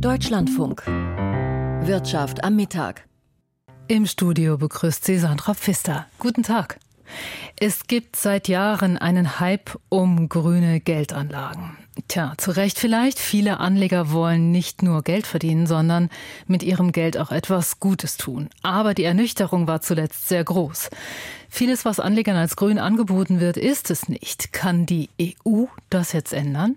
Deutschlandfunk. Wirtschaft am Mittag. Im Studio begrüßt sie Sandra Pfister. Guten Tag. Es gibt seit Jahren einen Hype um grüne Geldanlagen. Tja, zu Recht vielleicht. Viele Anleger wollen nicht nur Geld verdienen, sondern mit ihrem Geld auch etwas Gutes tun. Aber die Ernüchterung war zuletzt sehr groß. Vieles, was Anlegern als grün angeboten wird, ist es nicht. Kann die EU das jetzt ändern?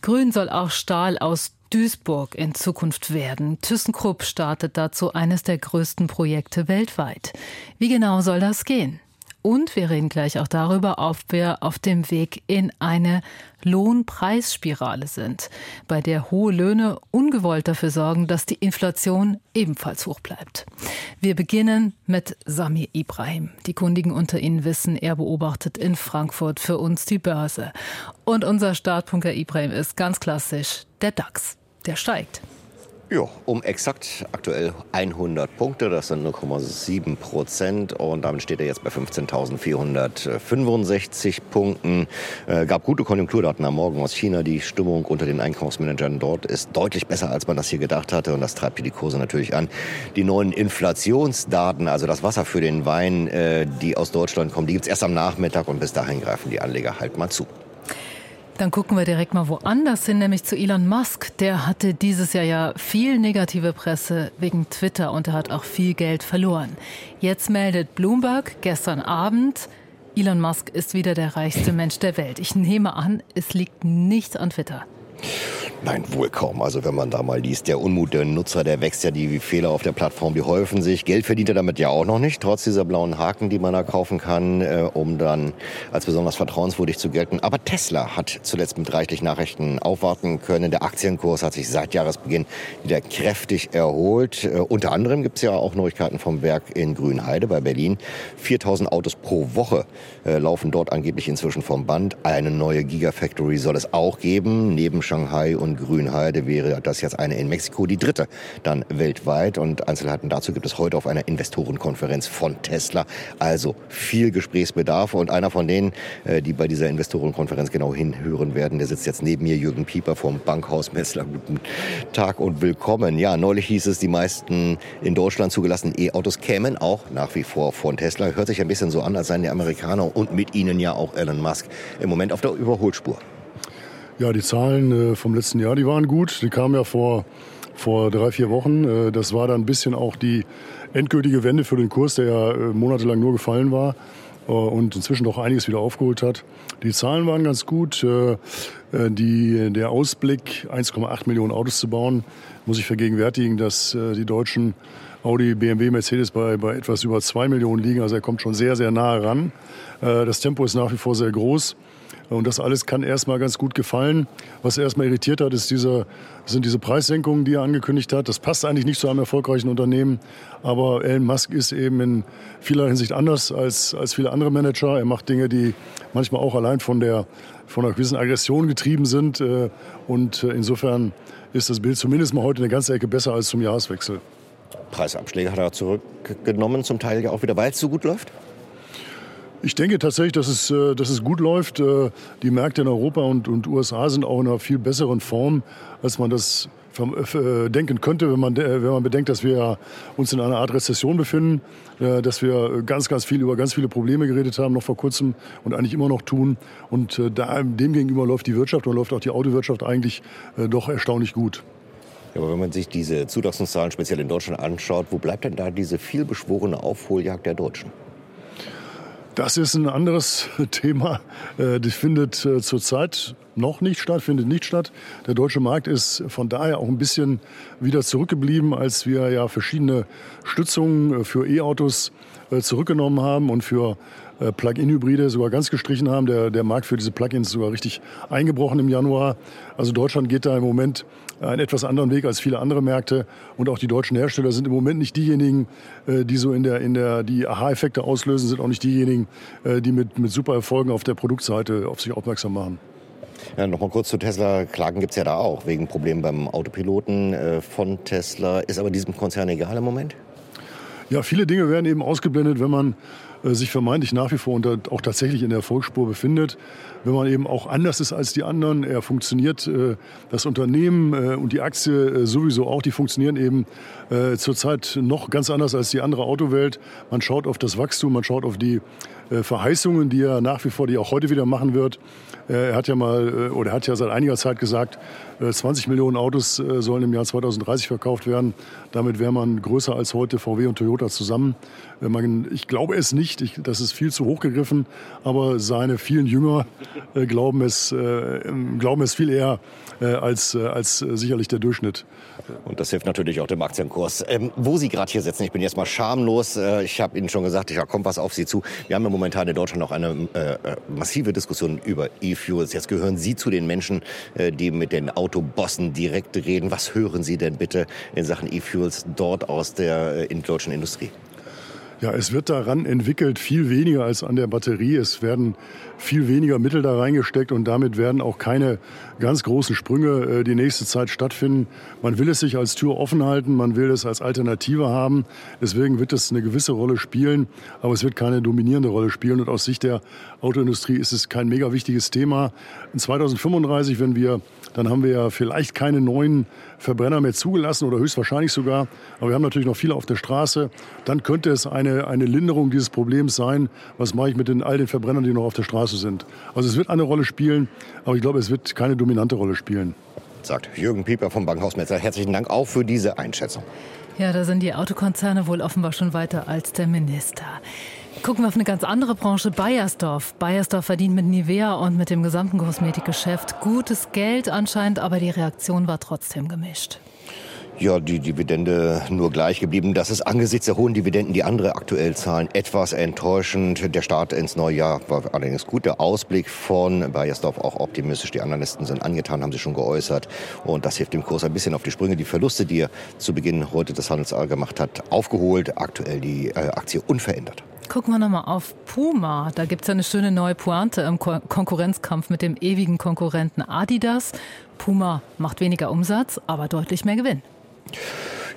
Grün soll auch Stahl aus Duisburg in Zukunft werden. ThyssenKrupp startet dazu eines der größten Projekte weltweit. Wie genau soll das gehen? Und wir reden gleich auch darüber, ob wir auf dem Weg in eine Lohnpreisspirale sind, bei der hohe Löhne ungewollt dafür sorgen, dass die Inflation ebenfalls hoch bleibt. Wir beginnen mit Samir Ibrahim. Die Kundigen unter Ihnen wissen, er beobachtet in Frankfurt für uns die Börse. Und unser Startpunkt, Herr Ibrahim, ist ganz klassisch der DAX. Der steigt. Ja, um exakt aktuell 100 Punkte, das sind 0,7 Prozent und damit steht er jetzt bei 15.465 Punkten. Äh, gab gute Konjunkturdaten am Morgen aus China. Die Stimmung unter den Einkaufsmanagern dort ist deutlich besser, als man das hier gedacht hatte und das treibt hier die Kurse natürlich an. Die neuen Inflationsdaten, also das Wasser für den Wein, äh, die aus Deutschland kommen, die gibt's erst am Nachmittag und bis dahin greifen die Anleger halt mal zu. Dann gucken wir direkt mal woanders hin, nämlich zu Elon Musk. Der hatte dieses Jahr ja viel negative Presse wegen Twitter und er hat auch viel Geld verloren. Jetzt meldet Bloomberg gestern Abend, Elon Musk ist wieder der reichste Mensch der Welt. Ich nehme an, es liegt nicht an Twitter. Nein, wohl kaum. Also wenn man da mal liest, der Unmut der Nutzer, der wächst ja, die Fehler auf der Plattform, die häufen sich. Geld verdient er damit ja auch noch nicht, trotz dieser blauen Haken, die man da kaufen kann, äh, um dann als besonders vertrauenswürdig zu gelten. Aber Tesla hat zuletzt mit reichlich Nachrichten aufwarten können. Der Aktienkurs hat sich seit Jahresbeginn wieder kräftig erholt. Äh, unter anderem gibt es ja auch Neuigkeiten vom Werk in Grünheide bei Berlin. 4000 Autos pro Woche äh, laufen dort angeblich inzwischen vom Band. Eine neue Gigafactory soll es auch geben, neben Shanghai und Grünheide wäre das jetzt eine in Mexiko, die dritte dann weltweit. Und Einzelheiten dazu gibt es heute auf einer Investorenkonferenz von Tesla. Also viel Gesprächsbedarf. Und einer von denen, äh, die bei dieser Investorenkonferenz genau hinhören werden, der sitzt jetzt neben mir, Jürgen Pieper vom Bankhaus Messler. Guten Tag und willkommen. Ja, neulich hieß es, die meisten in Deutschland zugelassenen E-Autos kämen auch nach wie vor von Tesla. Hört sich ein bisschen so an, als seien die Amerikaner und mit ihnen ja auch Elon Musk im Moment auf der Überholspur. Ja, die Zahlen äh, vom letzten Jahr, die waren gut. Die kamen ja vor, vor drei, vier Wochen. Äh, das war dann ein bisschen auch die endgültige Wende für den Kurs, der ja äh, monatelang nur gefallen war und inzwischen doch einiges wieder aufgeholt hat. Die Zahlen waren ganz gut. Die, der Ausblick, 1,8 Millionen Autos zu bauen, muss ich vergegenwärtigen, dass die Deutschen Audi, BMW, Mercedes bei, bei etwas über 2 Millionen liegen. Also er kommt schon sehr, sehr nahe ran. Das Tempo ist nach wie vor sehr groß. Und das alles kann erstmal ganz gut gefallen. Was erstmal irritiert hat, ist diese, sind diese Preissenkungen, die er angekündigt hat. Das passt eigentlich nicht zu einem erfolgreichen Unternehmen. Aber Elon Musk ist eben in vieler Hinsicht anders als, als viele andere Manager. Er macht Dinge, die manchmal auch allein von der von einer gewissen Aggression getrieben sind. Äh, und äh, insofern ist das Bild zumindest mal heute eine ganze Ecke besser als zum Jahreswechsel. Preisabschläge hat er zurückgenommen, zum Teil ja auch wieder, weil es so gut läuft? Ich denke tatsächlich, dass es, äh, dass es gut läuft. Äh, die Märkte in Europa und, und USA sind auch in einer viel besseren Form, als man das äh, denken könnte, wenn man, wenn man bedenkt, dass wir uns in einer Art Rezession befinden, dass wir ganz, ganz viel über ganz viele Probleme geredet haben, noch vor kurzem und eigentlich immer noch tun. Und da, dem läuft die Wirtschaft und läuft auch die Autowirtschaft eigentlich doch erstaunlich gut. Ja, aber wenn man sich diese Zulassungszahlen speziell in Deutschland anschaut, wo bleibt denn da diese vielbeschworene Aufholjagd der Deutschen? Das ist ein anderes Thema. Äh, das findet äh, zurzeit noch nicht statt, findet nicht statt. Der deutsche Markt ist von daher auch ein bisschen wieder zurückgeblieben, als wir ja verschiedene Stützungen äh, für E-Autos zurückgenommen haben und für Plug-in-Hybride sogar ganz gestrichen haben. Der, der Markt für diese Plug-ins ist sogar richtig eingebrochen im Januar. Also Deutschland geht da im Moment einen etwas anderen Weg als viele andere Märkte. Und auch die deutschen Hersteller sind im Moment nicht diejenigen, äh, die so in der, in der, die Aha-Effekte auslösen, sind auch nicht diejenigen, äh, die mit, mit super Erfolgen auf der Produktseite auf sich aufmerksam machen. Ja, Nochmal kurz zu Tesla. Klagen gibt es ja da auch wegen Problemen beim Autopiloten äh, von Tesla. Ist aber diesem Konzern egal im Moment? Ja, viele Dinge werden eben ausgeblendet, wenn man äh, sich vermeintlich nach wie vor unter, auch tatsächlich in der Erfolgsspur befindet. Wenn man eben auch anders ist als die anderen, er funktioniert, äh, das Unternehmen äh, und die Aktie sowieso auch, die funktionieren eben zurzeit noch ganz anders als die andere Autowelt. Man schaut auf das Wachstum, man schaut auf die Verheißungen, die er nach wie vor, die auch heute wieder machen wird. Er hat ja mal, oder er hat ja seit einiger Zeit gesagt, 20 Millionen Autos sollen im Jahr 2030 verkauft werden. Damit wäre man größer als heute VW und Toyota zusammen. Ich glaube es nicht, ich, das ist viel zu hoch gegriffen, aber seine vielen Jünger äh, glauben, es, äh, glauben es viel eher äh, als, äh, als sicherlich der Durchschnitt. Und das hilft natürlich auch dem Aktienkurs. Ähm, wo Sie gerade hier sitzen, ich bin jetzt mal schamlos. Äh, ich habe Ihnen schon gesagt, da kommt was auf Sie zu. Wir haben ja momentan in Deutschland noch eine äh, massive Diskussion über E-Fuels. Jetzt gehören Sie zu den Menschen, die mit den Autobossen direkt reden. Was hören Sie denn bitte in Sachen E-Fuels dort aus der in deutschen Industrie? Ja, es wird daran entwickelt viel weniger als an der Batterie. Es werden viel weniger Mittel da reingesteckt und damit werden auch keine ganz großen Sprünge äh, die nächste Zeit stattfinden. Man will es sich als Tür offen halten, man will es als Alternative haben. Deswegen wird es eine gewisse Rolle spielen, aber es wird keine dominierende Rolle spielen. Und aus Sicht der Autoindustrie ist es kein mega wichtiges Thema. In 2035, wenn wir, dann haben wir ja vielleicht keine neuen Verbrenner mehr zugelassen oder höchstwahrscheinlich sogar. Aber wir haben natürlich noch viele auf der Straße. Dann könnte es eine, eine Linderung dieses Problems sein. Was mache ich mit den, all den Verbrennern, die noch auf der Straße sind? Also es wird eine Rolle spielen, aber ich glaube, es wird keine dominante Rolle spielen. Sagt Jürgen Pieper vom Bankhaus Metzer. Herzlichen Dank auch für diese Einschätzung. Ja, da sind die Autokonzerne wohl offenbar schon weiter als der Minister. Gucken wir auf eine ganz andere Branche, Bayersdorf. Bayersdorf verdient mit Nivea und mit dem gesamten Kosmetikgeschäft gutes Geld anscheinend, aber die Reaktion war trotzdem gemischt. Ja, die Dividende nur gleich geblieben. Das ist angesichts der hohen Dividenden, die andere aktuell zahlen, etwas enttäuschend. Der Start ins neue Jahr war allerdings gut. Der Ausblick von Bayersdorf auch optimistisch. Die Analysten sind angetan, haben sie schon geäußert. Und das hilft dem Kurs ein bisschen auf die Sprünge. Die Verluste, die er zu Beginn heute des Handelsjahres gemacht hat, aufgeholt. Aktuell die äh, Aktie unverändert. Gucken wir nochmal auf Puma. Da gibt es ja eine schöne neue Pointe im Ko Konkurrenzkampf mit dem ewigen Konkurrenten Adidas. Puma macht weniger Umsatz, aber deutlich mehr Gewinn.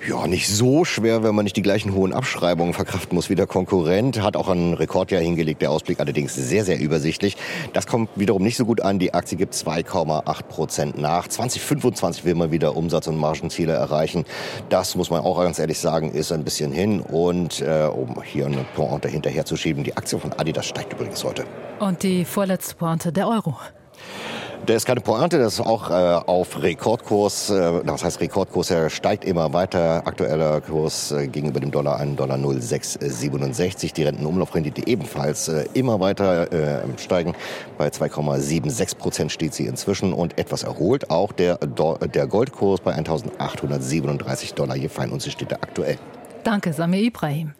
Ja, nicht so schwer, wenn man nicht die gleichen hohen Abschreibungen verkraften muss wie der Konkurrent. Hat auch ein Rekordjahr hingelegt, der Ausblick allerdings sehr, sehr übersichtlich. Das kommt wiederum nicht so gut an. Die Aktie gibt 2,8 Prozent nach. 2025 will man wieder Umsatz- und Margenziele erreichen. Das muss man auch ganz ehrlich sagen, ist ein bisschen hin. Und äh, um hier eine Pointe hinterher zu schieben, die Aktie von Adidas steigt übrigens heute. Und die vorletzte Pointe, der Euro. Der ist keine Pointe, das ist auch äh, auf Rekordkurs. Äh, das heißt, Rekordkurs er steigt immer weiter. Aktueller Kurs äh, gegenüber dem Dollar 1 Dollar 0,667. Die Rentenumlaufrendite ebenfalls äh, immer weiter äh, steigen. Bei 2,76 Prozent steht sie inzwischen und etwas erholt. Auch der, der Goldkurs bei 1837 Dollar je Feinunze steht er aktuell. Danke, Samir Ibrahim.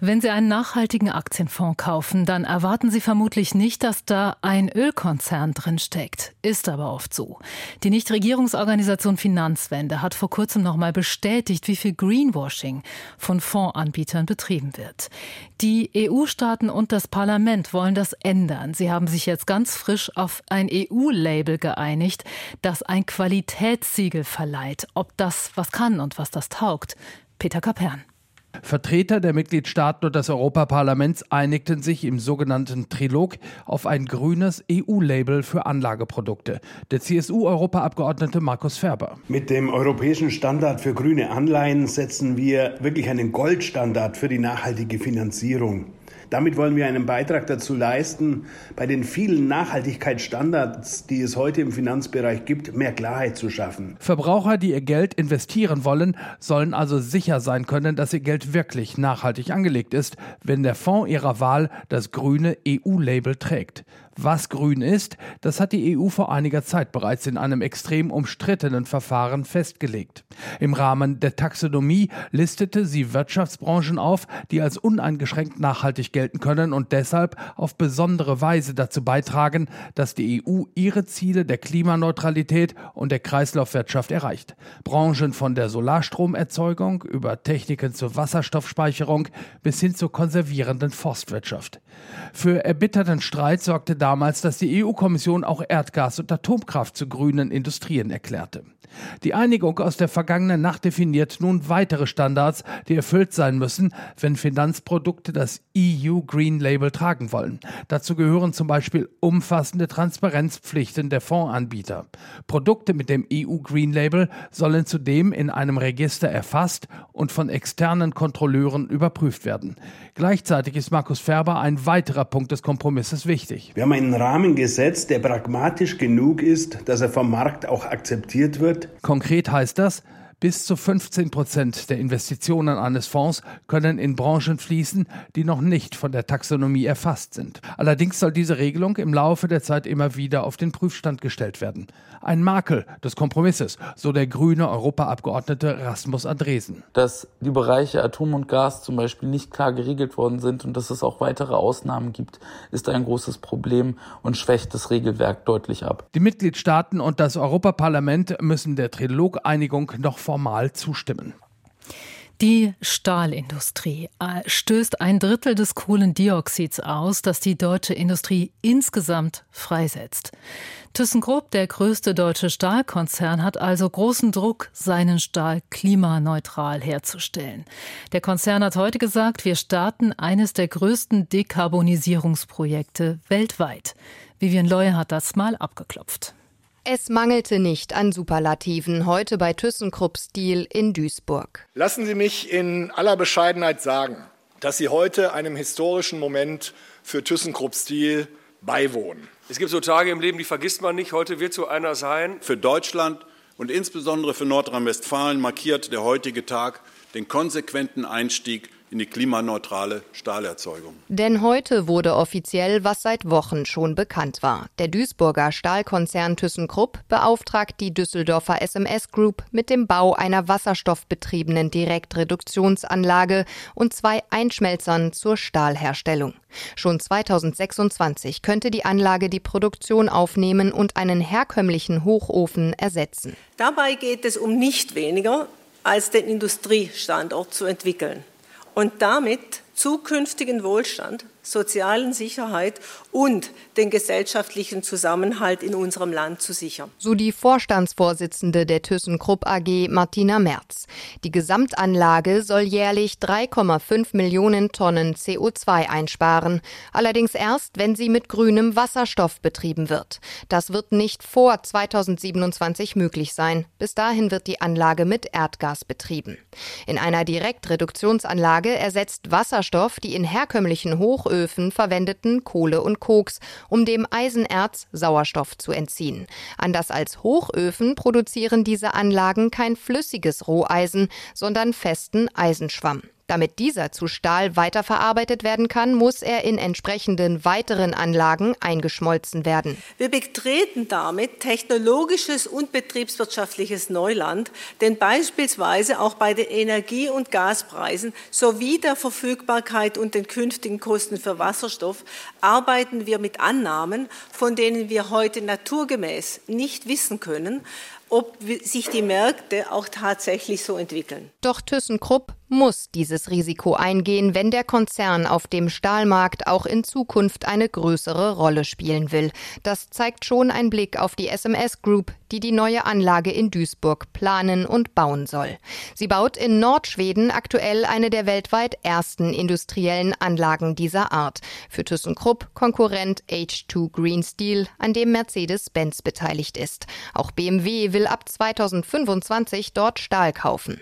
Wenn Sie einen nachhaltigen Aktienfonds kaufen, dann erwarten Sie vermutlich nicht, dass da ein Ölkonzern drin steckt. Ist aber oft so. Die Nichtregierungsorganisation Finanzwende hat vor kurzem noch mal bestätigt, wie viel Greenwashing von Fondsanbietern betrieben wird. Die EU-Staaten und das Parlament wollen das ändern. Sie haben sich jetzt ganz frisch auf ein EU-Label geeinigt, das ein Qualitätssiegel verleiht. Ob das was kann und was das taugt. Peter Kapern. Vertreter der Mitgliedstaaten und des Europaparlaments einigten sich im sogenannten Trilog auf ein grünes EU-Label für Anlageprodukte. Der CSU-Europaabgeordnete Markus Ferber. Mit dem europäischen Standard für grüne Anleihen setzen wir wirklich einen Goldstandard für die nachhaltige Finanzierung. Damit wollen wir einen Beitrag dazu leisten, bei den vielen Nachhaltigkeitsstandards, die es heute im Finanzbereich gibt, mehr Klarheit zu schaffen. Verbraucher, die ihr Geld investieren wollen, sollen also sicher sein können, dass ihr Geld wirklich nachhaltig angelegt ist, wenn der Fonds ihrer Wahl das grüne EU-Label trägt. Was grün ist, das hat die EU vor einiger Zeit bereits in einem extrem umstrittenen Verfahren festgelegt. Im Rahmen der Taxonomie listete sie Wirtschaftsbranchen auf, die als uneingeschränkt nachhaltig gelten können und deshalb auf besondere Weise dazu beitragen, dass die EU ihre Ziele der Klimaneutralität und der Kreislaufwirtschaft erreicht. Branchen von der Solarstromerzeugung über Techniken zur Wasserstoffspeicherung bis hin zur konservierenden Forstwirtschaft. Für erbitterten Streit sorgte damals, dass die EU-Kommission auch Erdgas und Atomkraft zu grünen Industrien erklärte. Die Einigung aus der vergangenen Nacht definiert nun weitere Standards, die erfüllt sein müssen, wenn Finanzprodukte das EU Green Label tragen wollen. Dazu gehören zum Beispiel umfassende Transparenzpflichten der Fondsanbieter. Produkte mit dem EU Green Label sollen zudem in einem Register erfasst und von externen Kontrolleuren überprüft werden. Gleichzeitig ist Markus Ferber ein weiterer Punkt des Kompromisses wichtig. Wir haben einen Rahmen gesetzt, der pragmatisch genug ist, dass er vom Markt auch akzeptiert wird. Konkret heißt das, bis zu 15 Prozent der Investitionen eines Fonds können in Branchen fließen, die noch nicht von der Taxonomie erfasst sind. Allerdings soll diese Regelung im Laufe der Zeit immer wieder auf den Prüfstand gestellt werden. Ein Makel des Kompromisses, so der grüne Europaabgeordnete Rasmus Andresen. Dass die Bereiche Atom und Gas zum Beispiel nicht klar geregelt worden sind und dass es auch weitere Ausnahmen gibt, ist ein großes Problem und schwächt das Regelwerk deutlich ab. Die Mitgliedstaaten und das Europaparlament müssen der Trilog-Einigung noch vor formal zustimmen. Die Stahlindustrie äh, stößt ein Drittel des Kohlendioxids aus, das die deutsche Industrie insgesamt freisetzt. ThyssenKrupp, der größte deutsche Stahlkonzern, hat also großen Druck, seinen Stahl klimaneutral herzustellen. Der Konzern hat heute gesagt, wir starten eines der größten Dekarbonisierungsprojekte weltweit. Vivian Loy hat das mal abgeklopft. Es mangelte nicht an Superlativen heute bei ThyssenKrupp Stil in Duisburg. Lassen Sie mich in aller Bescheidenheit sagen, dass Sie heute einem historischen Moment für ThyssenKrupp Stil beiwohnen. Es gibt so Tage im Leben, die vergisst man nicht. Heute wird so einer sein. Für Deutschland und insbesondere für Nordrhein-Westfalen markiert der heutige Tag den konsequenten Einstieg in die klimaneutrale Stahlerzeugung. Denn heute wurde offiziell, was seit Wochen schon bekannt war. Der Duisburger Stahlkonzern ThyssenKrupp beauftragt die Düsseldorfer SMS Group mit dem Bau einer wasserstoffbetriebenen Direktreduktionsanlage und zwei Einschmelzern zur Stahlherstellung. Schon 2026 könnte die Anlage die Produktion aufnehmen und einen herkömmlichen Hochofen ersetzen. Dabei geht es um nicht weniger als den Industriestandort zu entwickeln und damit zukünftigen Wohlstand sozialen Sicherheit und den gesellschaftlichen Zusammenhalt in unserem Land zu sichern. So die Vorstandsvorsitzende der ThyssenKrupp AG Martina Merz. Die Gesamtanlage soll jährlich 3,5 Millionen Tonnen CO2 einsparen, allerdings erst, wenn sie mit grünem Wasserstoff betrieben wird. Das wird nicht vor 2027 möglich sein. Bis dahin wird die Anlage mit Erdgas betrieben. In einer Direktreduktionsanlage ersetzt Wasserstoff die in herkömmlichen Hoch Hochöfen verwendeten Kohle und Koks, um dem Eisenerz Sauerstoff zu entziehen. Anders als Hochöfen produzieren diese Anlagen kein flüssiges Roheisen, sondern festen Eisenschwamm. Damit dieser zu Stahl weiterverarbeitet werden kann, muss er in entsprechenden weiteren Anlagen eingeschmolzen werden. Wir betreten damit technologisches und betriebswirtschaftliches Neuland, denn beispielsweise auch bei den Energie- und Gaspreisen sowie der Verfügbarkeit und den künftigen Kosten für Wasserstoff arbeiten wir mit Annahmen, von denen wir heute naturgemäß nicht wissen können, ob sich die Märkte auch tatsächlich so entwickeln. Doch ThyssenKrupp muss dieses Risiko eingehen, wenn der Konzern auf dem Stahlmarkt auch in Zukunft eine größere Rolle spielen will. Das zeigt schon ein Blick auf die SMS Group, die die neue Anlage in Duisburg planen und bauen soll. Sie baut in Nordschweden aktuell eine der weltweit ersten industriellen Anlagen dieser Art. Für ThyssenKrupp Konkurrent H2 Green Steel, an dem Mercedes-Benz beteiligt ist. Auch BMW will ab 2025 dort Stahl kaufen.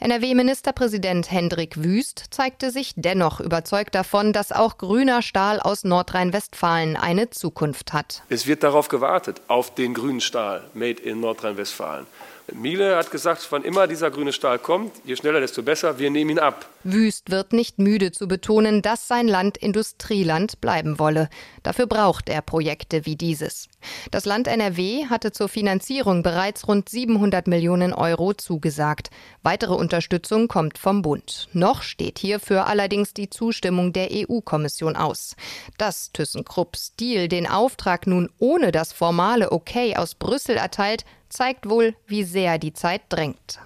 NRW-Ministerpräsident Hendrik Wüst zeigte sich dennoch überzeugt davon, dass auch grüner Stahl aus Nordrhein-Westfalen eine Zukunft hat. Es wird darauf gewartet, auf den grünen Stahl, made in Nordrhein-Westfalen. Miele hat gesagt, wann immer dieser grüne Stahl kommt, je schneller, desto besser, wir nehmen ihn ab. Wüst wird nicht müde zu betonen, dass sein Land Industrieland bleiben wolle. Dafür braucht er Projekte wie dieses. Das Land NRW hatte zur Finanzierung bereits rund 700 Millionen Euro zugesagt. Weitere Unterstützung kommt vom Bund. Noch steht hierfür allerdings die Zustimmung der EU-Kommission aus. Dass ThyssenKrupp Stil den Auftrag nun ohne das formale Okay aus Brüssel erteilt, zeigt wohl, wie sehr die Zeit drängt.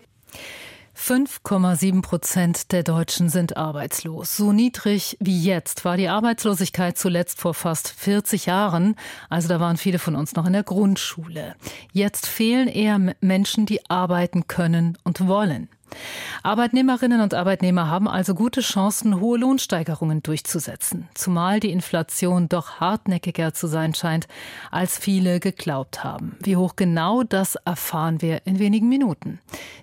5,7 Prozent der Deutschen sind arbeitslos. So niedrig wie jetzt war die Arbeitslosigkeit zuletzt vor fast 40 Jahren. Also da waren viele von uns noch in der Grundschule. Jetzt fehlen eher Menschen, die arbeiten können und wollen. Arbeitnehmerinnen und Arbeitnehmer haben also gute Chancen, hohe Lohnsteigerungen durchzusetzen, zumal die Inflation doch hartnäckiger zu sein scheint, als viele geglaubt haben. Wie hoch genau, das erfahren wir in wenigen Minuten.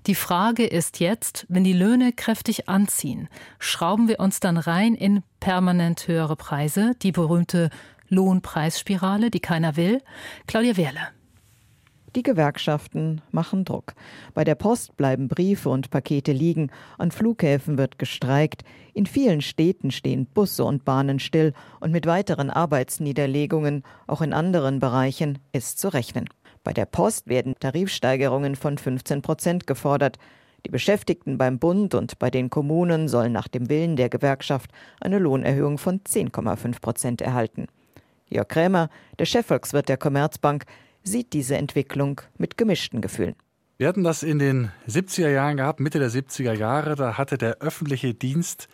Die Frage ist jetzt, wenn die Löhne kräftig anziehen, schrauben wir uns dann rein in permanent höhere Preise, die berühmte Lohnpreisspirale, die keiner will? Claudia Wehrle. Die Gewerkschaften machen Druck. Bei der Post bleiben Briefe und Pakete liegen, an Flughäfen wird gestreikt, in vielen Städten stehen Busse und Bahnen still und mit weiteren Arbeitsniederlegungen, auch in anderen Bereichen, ist zu rechnen. Bei der Post werden Tarifsteigerungen von 15 Prozent gefordert. Die Beschäftigten beim Bund und bei den Kommunen sollen nach dem Willen der Gewerkschaft eine Lohnerhöhung von 10,5 Prozent erhalten. Jörg Krämer, der Chefvolkswirt der Commerzbank, sieht diese Entwicklung mit gemischten Gefühlen. Wir hatten das in den 70er Jahren gehabt, Mitte der 70er Jahre. Da hatte der öffentliche Dienst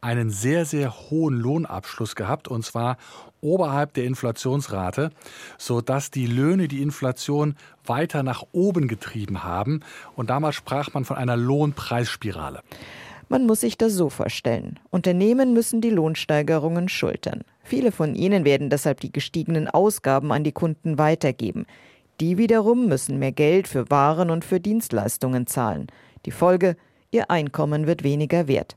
einen sehr, sehr hohen Lohnabschluss gehabt, und zwar oberhalb der Inflationsrate, sodass die Löhne die Inflation weiter nach oben getrieben haben. Und damals sprach man von einer Lohnpreisspirale. Man muss sich das so vorstellen. Unternehmen müssen die Lohnsteigerungen schultern. Viele von ihnen werden deshalb die gestiegenen Ausgaben an die Kunden weitergeben. Die wiederum müssen mehr Geld für Waren und für Dienstleistungen zahlen. Die Folge, ihr Einkommen wird weniger wert.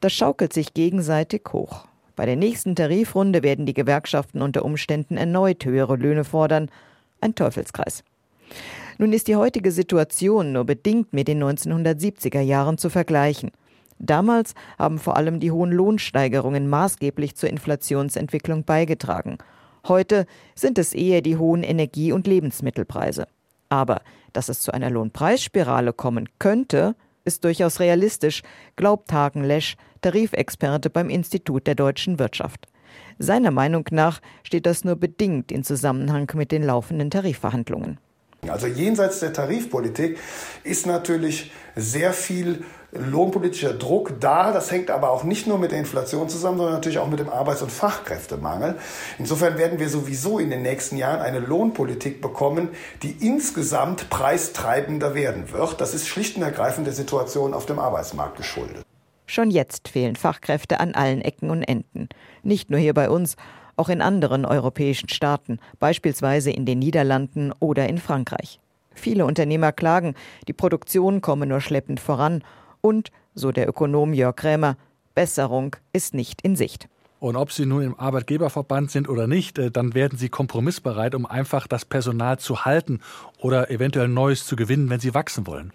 Das schaukelt sich gegenseitig hoch. Bei der nächsten Tarifrunde werden die Gewerkschaften unter Umständen erneut höhere Löhne fordern. Ein Teufelskreis. Nun ist die heutige Situation nur bedingt mit den 1970er Jahren zu vergleichen. Damals haben vor allem die hohen Lohnsteigerungen maßgeblich zur Inflationsentwicklung beigetragen. Heute sind es eher die hohen Energie- und Lebensmittelpreise. Aber dass es zu einer Lohnpreisspirale kommen könnte, ist durchaus realistisch, glaubt Hagen Lesch, Tarifexperte beim Institut der deutschen Wirtschaft. Seiner Meinung nach steht das nur bedingt in Zusammenhang mit den laufenden Tarifverhandlungen. Also jenseits der Tarifpolitik ist natürlich sehr viel lohnpolitischer Druck da. Das hängt aber auch nicht nur mit der Inflation zusammen, sondern natürlich auch mit dem Arbeits- und Fachkräftemangel. Insofern werden wir sowieso in den nächsten Jahren eine Lohnpolitik bekommen, die insgesamt preistreibender werden wird. Das ist schlicht und ergreifend der Situation auf dem Arbeitsmarkt geschuldet. Schon jetzt fehlen Fachkräfte an allen Ecken und Enden. Nicht nur hier bei uns, auch in anderen europäischen Staaten, beispielsweise in den Niederlanden oder in Frankreich. Viele Unternehmer klagen, die Produktion komme nur schleppend voran und, so der Ökonom Jörg Krämer, Besserung ist nicht in Sicht. Und ob Sie nun im Arbeitgeberverband sind oder nicht, äh, dann werden Sie kompromissbereit, um einfach das Personal zu halten oder eventuell Neues zu gewinnen, wenn Sie wachsen wollen.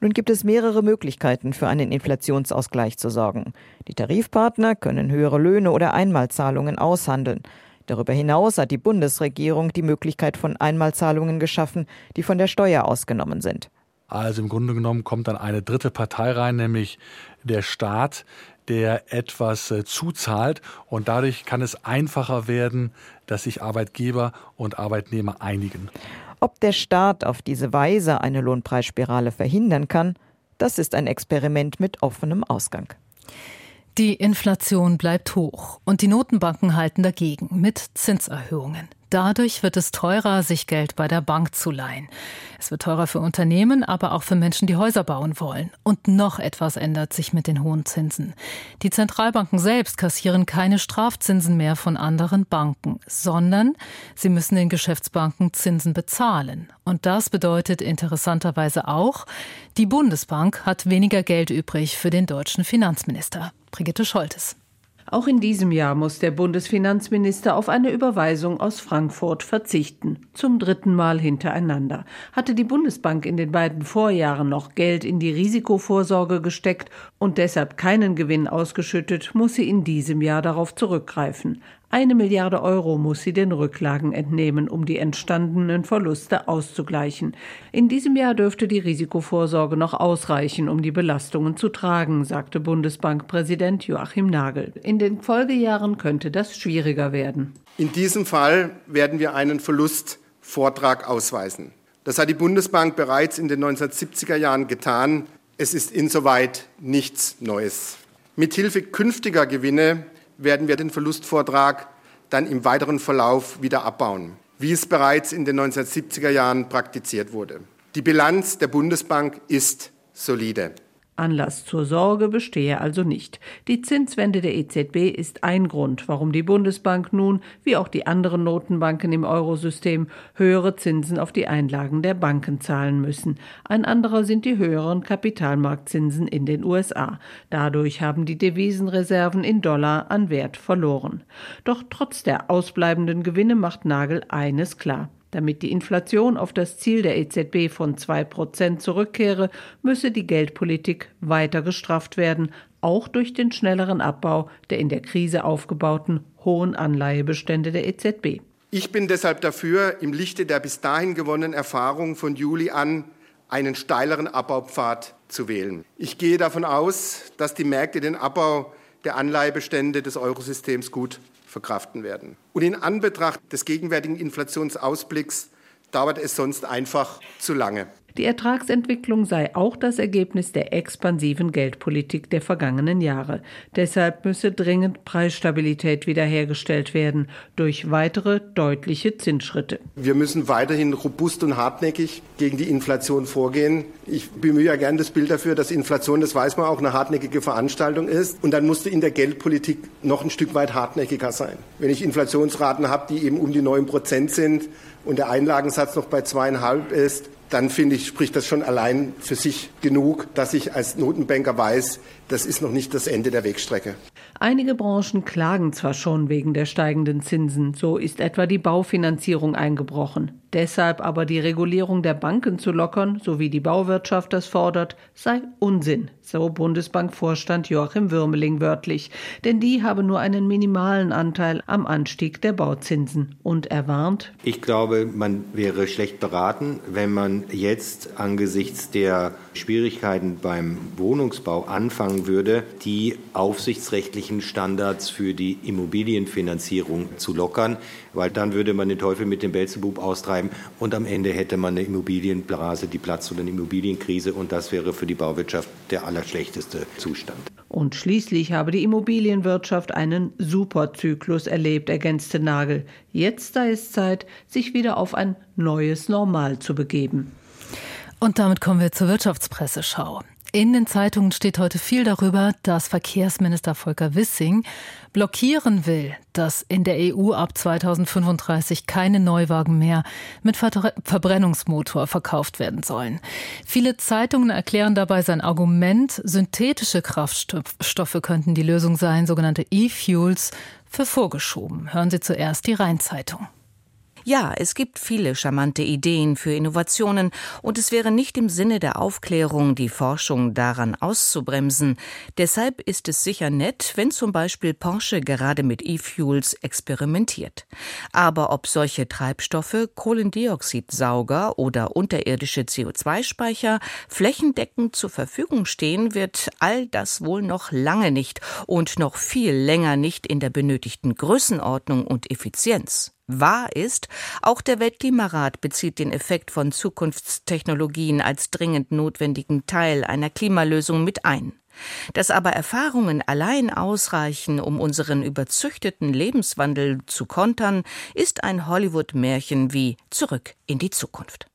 Nun gibt es mehrere Möglichkeiten, für einen Inflationsausgleich zu sorgen. Die Tarifpartner können höhere Löhne oder Einmalzahlungen aushandeln. Darüber hinaus hat die Bundesregierung die Möglichkeit von Einmalzahlungen geschaffen, die von der Steuer ausgenommen sind. Also im Grunde genommen kommt dann eine dritte Partei rein, nämlich der Staat, der etwas äh, zuzahlt und dadurch kann es einfacher werden, dass sich Arbeitgeber und Arbeitnehmer einigen. Ob der Staat auf diese Weise eine Lohnpreisspirale verhindern kann, das ist ein Experiment mit offenem Ausgang. Die Inflation bleibt hoch und die Notenbanken halten dagegen mit Zinserhöhungen. Dadurch wird es teurer, sich Geld bei der Bank zu leihen. Es wird teurer für Unternehmen, aber auch für Menschen, die Häuser bauen wollen. Und noch etwas ändert sich mit den hohen Zinsen. Die Zentralbanken selbst kassieren keine Strafzinsen mehr von anderen Banken, sondern sie müssen den Geschäftsbanken Zinsen bezahlen. Und das bedeutet interessanterweise auch, die Bundesbank hat weniger Geld übrig für den deutschen Finanzminister. Brigitte Scholtes. Auch in diesem Jahr muss der Bundesfinanzminister auf eine Überweisung aus Frankfurt verzichten. Zum dritten Mal hintereinander. Hatte die Bundesbank in den beiden Vorjahren noch Geld in die Risikovorsorge gesteckt und deshalb keinen Gewinn ausgeschüttet, muss sie in diesem Jahr darauf zurückgreifen. Eine Milliarde Euro muss sie den Rücklagen entnehmen, um die entstandenen Verluste auszugleichen. In diesem Jahr dürfte die Risikovorsorge noch ausreichen, um die Belastungen zu tragen, sagte Bundesbankpräsident Joachim Nagel. In den Folgejahren könnte das schwieriger werden. In diesem Fall werden wir einen Verlustvortrag ausweisen. Das hat die Bundesbank bereits in den 1970er Jahren getan. Es ist insoweit nichts Neues. Mithilfe künftiger Gewinne werden wir den Verlustvortrag dann im weiteren Verlauf wieder abbauen, wie es bereits in den 1970er Jahren praktiziert wurde. Die Bilanz der Bundesbank ist solide. Anlass zur Sorge bestehe also nicht. Die Zinswende der EZB ist ein Grund, warum die Bundesbank nun, wie auch die anderen Notenbanken im Eurosystem, höhere Zinsen auf die Einlagen der Banken zahlen müssen. Ein anderer sind die höheren Kapitalmarktzinsen in den USA. Dadurch haben die Devisenreserven in Dollar an Wert verloren. Doch trotz der ausbleibenden Gewinne macht Nagel eines klar. Damit die Inflation auf das Ziel der EZB von 2% zurückkehre, müsse die Geldpolitik weiter gestrafft werden, auch durch den schnelleren Abbau der in der Krise aufgebauten hohen Anleihebestände der EZB. Ich bin deshalb dafür, im Lichte der bis dahin gewonnenen Erfahrungen von Juli an einen steileren Abbaupfad zu wählen. Ich gehe davon aus, dass die Märkte den Abbau der Anleihebestände des Eurosystems gut verkraften werden. Und in Anbetracht des gegenwärtigen Inflationsausblicks dauert es sonst einfach zu lange. Die Ertragsentwicklung sei auch das Ergebnis der expansiven Geldpolitik der vergangenen Jahre. Deshalb müsse dringend Preisstabilität wiederhergestellt werden durch weitere deutliche Zinsschritte. Wir müssen weiterhin robust und hartnäckig gegen die Inflation vorgehen. Ich bemühe ja gern das Bild dafür, dass Inflation, das weiß man auch, eine hartnäckige Veranstaltung ist. Und dann musste in der Geldpolitik noch ein Stück weit hartnäckiger sein. Wenn ich Inflationsraten habe, die eben um die 9 Prozent sind und der Einlagensatz noch bei zweieinhalb ist, dann finde ich, spricht das schon allein für sich genug, dass ich als Notenbanker weiß, das ist noch nicht das Ende der Wegstrecke. Einige Branchen klagen zwar schon wegen der steigenden Zinsen, so ist etwa die Baufinanzierung eingebrochen. Deshalb aber die Regulierung der Banken zu lockern, so wie die Bauwirtschaft das fordert, sei Unsinn, so Bundesbankvorstand Joachim Würmeling wörtlich. Denn die habe nur einen minimalen Anteil am Anstieg der Bauzinsen. Und er warnt, Ich glaube, man wäre schlecht beraten, wenn man jetzt angesichts der Schwierigkeiten beim Wohnungsbau anfangen würde, die aufsichtsrechtlichen Standards für die Immobilienfinanzierung zu lockern, weil dann würde man den Teufel mit dem Belzebub austreiben und am Ende hätte man eine Immobilienblase, die Platz oder eine Immobilienkrise und das wäre für die Bauwirtschaft der allerschlechteste Zustand. Und schließlich habe die Immobilienwirtschaft einen Superzyklus erlebt, ergänzte Nagel. Jetzt sei es Zeit, sich wieder auf ein neues Normal zu begeben. Und damit kommen wir zur Wirtschaftspresseschau. In den Zeitungen steht heute viel darüber, dass Verkehrsminister Volker Wissing blockieren will, dass in der EU ab 2035 keine Neuwagen mehr mit Ver Verbrennungsmotor verkauft werden sollen. Viele Zeitungen erklären dabei sein Argument, synthetische Kraftstoffe könnten die Lösung sein, sogenannte E-Fuels, für vorgeschoben. Hören Sie zuerst die Rheinzeitung. Ja, es gibt viele charmante Ideen für Innovationen und es wäre nicht im Sinne der Aufklärung, die Forschung daran auszubremsen. Deshalb ist es sicher nett, wenn zum Beispiel Porsche gerade mit E-Fuels experimentiert. Aber ob solche Treibstoffe, Kohlendioxidsauger oder unterirdische CO2-Speicher flächendeckend zur Verfügung stehen, wird all das wohl noch lange nicht und noch viel länger nicht in der benötigten Größenordnung und Effizienz. Wahr ist, auch der Weltklimarat bezieht den Effekt von Zukunftstechnologien als dringend notwendigen Teil einer Klimalösung mit ein. Dass aber Erfahrungen allein ausreichen, um unseren überzüchteten Lebenswandel zu kontern, ist ein Hollywood-Märchen wie Zurück in die Zukunft.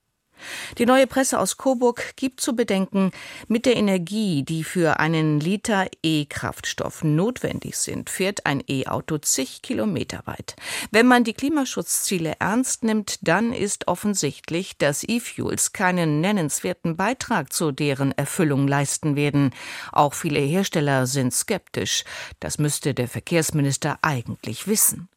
Die neue Presse aus Coburg gibt zu bedenken, mit der Energie, die für einen Liter E-Kraftstoff notwendig sind, fährt ein E-Auto zig Kilometer weit. Wenn man die Klimaschutzziele ernst nimmt, dann ist offensichtlich, dass E-Fuels keinen nennenswerten Beitrag zu deren Erfüllung leisten werden. Auch viele Hersteller sind skeptisch. Das müsste der Verkehrsminister eigentlich wissen.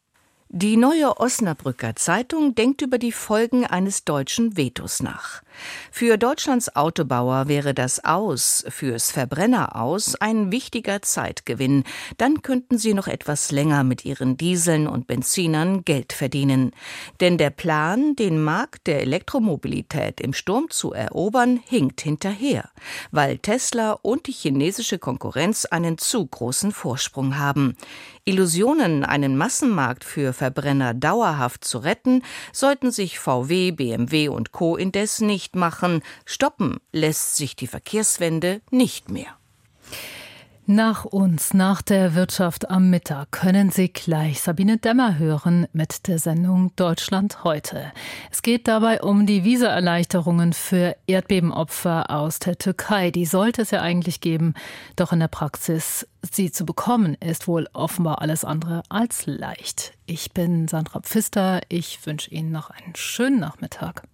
Die neue Osnabrücker Zeitung denkt über die Folgen eines deutschen Vetos nach. Für Deutschlands Autobauer wäre das Aus, fürs Verbrenner aus, ein wichtiger Zeitgewinn. Dann könnten sie noch etwas länger mit ihren Dieseln und Benzinern Geld verdienen. Denn der Plan, den Markt der Elektromobilität im Sturm zu erobern, hinkt hinterher, weil Tesla und die chinesische Konkurrenz einen zu großen Vorsprung haben. Illusionen, einen Massenmarkt für Verbrenner dauerhaft zu retten, sollten sich VW, BMW und Co. indes nicht machen. Stoppen lässt sich die Verkehrswende nicht mehr. Nach uns, nach der Wirtschaft am Mittag, können Sie gleich Sabine Dämmer hören mit der Sendung Deutschland heute. Es geht dabei um die Visaerleichterungen für Erdbebenopfer aus der Türkei. Die sollte es ja eigentlich geben, doch in der Praxis sie zu bekommen, ist wohl offenbar alles andere als leicht. Ich bin Sandra Pfister. Ich wünsche Ihnen noch einen schönen Nachmittag.